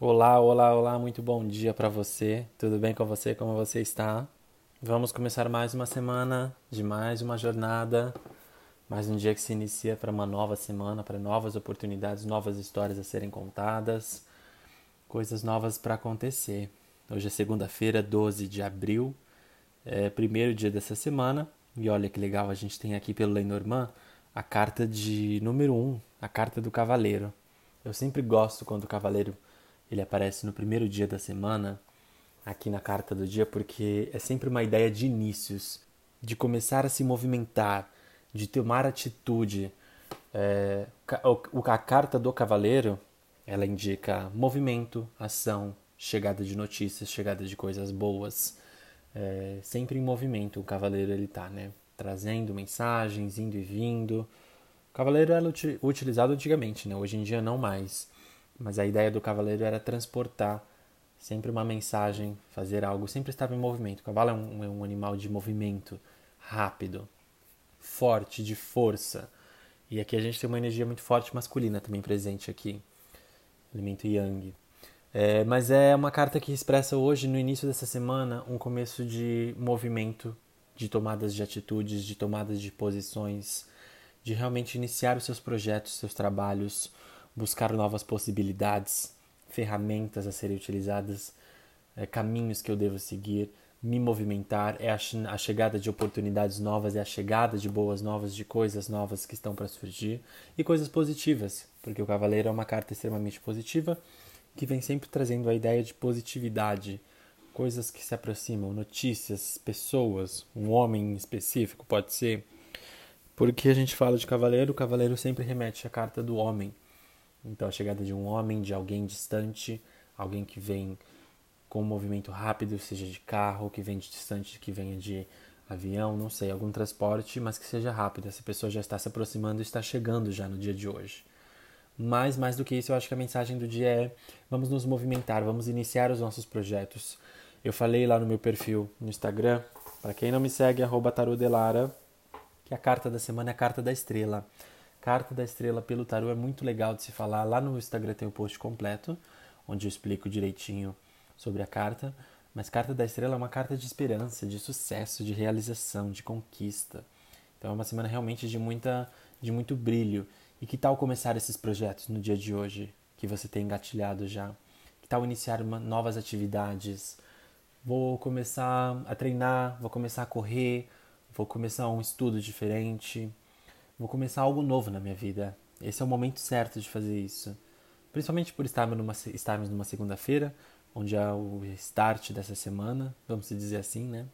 Olá, olá, olá, muito bom dia para você. Tudo bem com você? Como você está? Vamos começar mais uma semana de mais uma jornada, mais um dia que se inicia para uma nova semana, para novas oportunidades, novas histórias a serem contadas, coisas novas para acontecer. Hoje é segunda-feira, 12 de abril, é primeiro dia dessa semana, e olha que legal, a gente tem aqui pelo Lenormand a carta de número 1, um, a carta do cavaleiro. Eu sempre gosto quando o cavaleiro ele aparece no primeiro dia da semana, aqui na carta do dia, porque é sempre uma ideia de inícios, de começar a se movimentar, de tomar atitude. É, a carta do cavaleiro, ela indica movimento, ação, chegada de notícias, chegada de coisas boas. É, sempre em movimento o cavaleiro ele tá, né? Trazendo mensagens, indo e vindo. O cavaleiro era utilizado antigamente, né? Hoje em dia não mais. Mas a ideia do cavaleiro era transportar sempre uma mensagem, fazer algo, sempre estava em movimento. O cavalo é um, é um animal de movimento, rápido, forte, de força. E aqui a gente tem uma energia muito forte masculina também presente aqui, elemento yang. É, mas é uma carta que expressa hoje, no início dessa semana, um começo de movimento, de tomadas de atitudes, de tomadas de posições, de realmente iniciar os seus projetos, seus trabalhos, buscar novas possibilidades, ferramentas a serem utilizadas, é, caminhos que eu devo seguir, me movimentar, é a, a, chegada de oportunidades novas, é a chegada de boas novas, de coisas novas que estão para surgir e coisas positivas, porque o Cavaleiro é uma carta extremamente positiva que vem sempre trazendo a ideia de positividade, coisas que se aproximam, notícias, pessoas, um homem específico pode ser. Porque a gente fala de cavaleiro, o cavaleiro sempre remete à carta do homem, então, a chegada de um homem, de alguém distante, alguém que vem com um movimento rápido, seja de carro, que vem de distante, que venha de avião, não sei, algum transporte, mas que seja rápido. Essa pessoa já está se aproximando está chegando já no dia de hoje. Mas, mais do que isso, eu acho que a mensagem do dia é: vamos nos movimentar, vamos iniciar os nossos projetos. Eu falei lá no meu perfil no Instagram, para quem não me segue, tarudelara, que a carta da semana é a carta da estrela. Carta da Estrela pelo Tarô é muito legal de se falar. Lá no Instagram tem o post completo, onde eu explico direitinho sobre a carta. Mas Carta da Estrela é uma carta de esperança, de sucesso, de realização, de conquista. Então é uma semana realmente de, muita, de muito brilho. E que tal começar esses projetos no dia de hoje, que você tem engatilhado já? Que tal iniciar uma, novas atividades? Vou começar a treinar, vou começar a correr, vou começar um estudo diferente Vou começar algo novo na minha vida. Esse é o momento certo de fazer isso. Principalmente por estarmos numa, estarmos numa segunda-feira, onde é o start dessa semana, vamos dizer assim, né?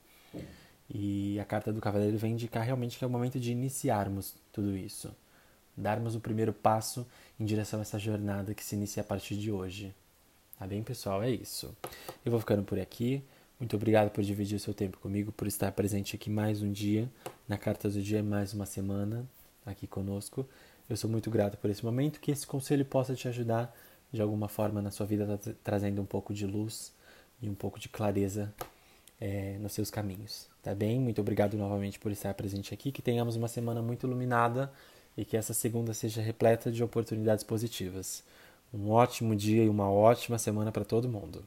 E a carta do cavaleiro vem indicar realmente que é o momento de iniciarmos tudo isso. Darmos o primeiro passo em direção a essa jornada que se inicia a partir de hoje. Tá bem, pessoal? É isso. Eu vou ficando por aqui. Muito obrigado por dividir o seu tempo comigo, por estar presente aqui mais um dia, na Carta do Dia, mais uma semana aqui conosco. Eu sou muito grato por esse momento, que esse conselho possa te ajudar de alguma forma na sua vida, tra trazendo um pouco de luz e um pouco de clareza é, nos seus caminhos. Tá bem? Muito obrigado novamente por estar presente aqui. Que tenhamos uma semana muito iluminada e que essa segunda seja repleta de oportunidades positivas. Um ótimo dia e uma ótima semana para todo mundo.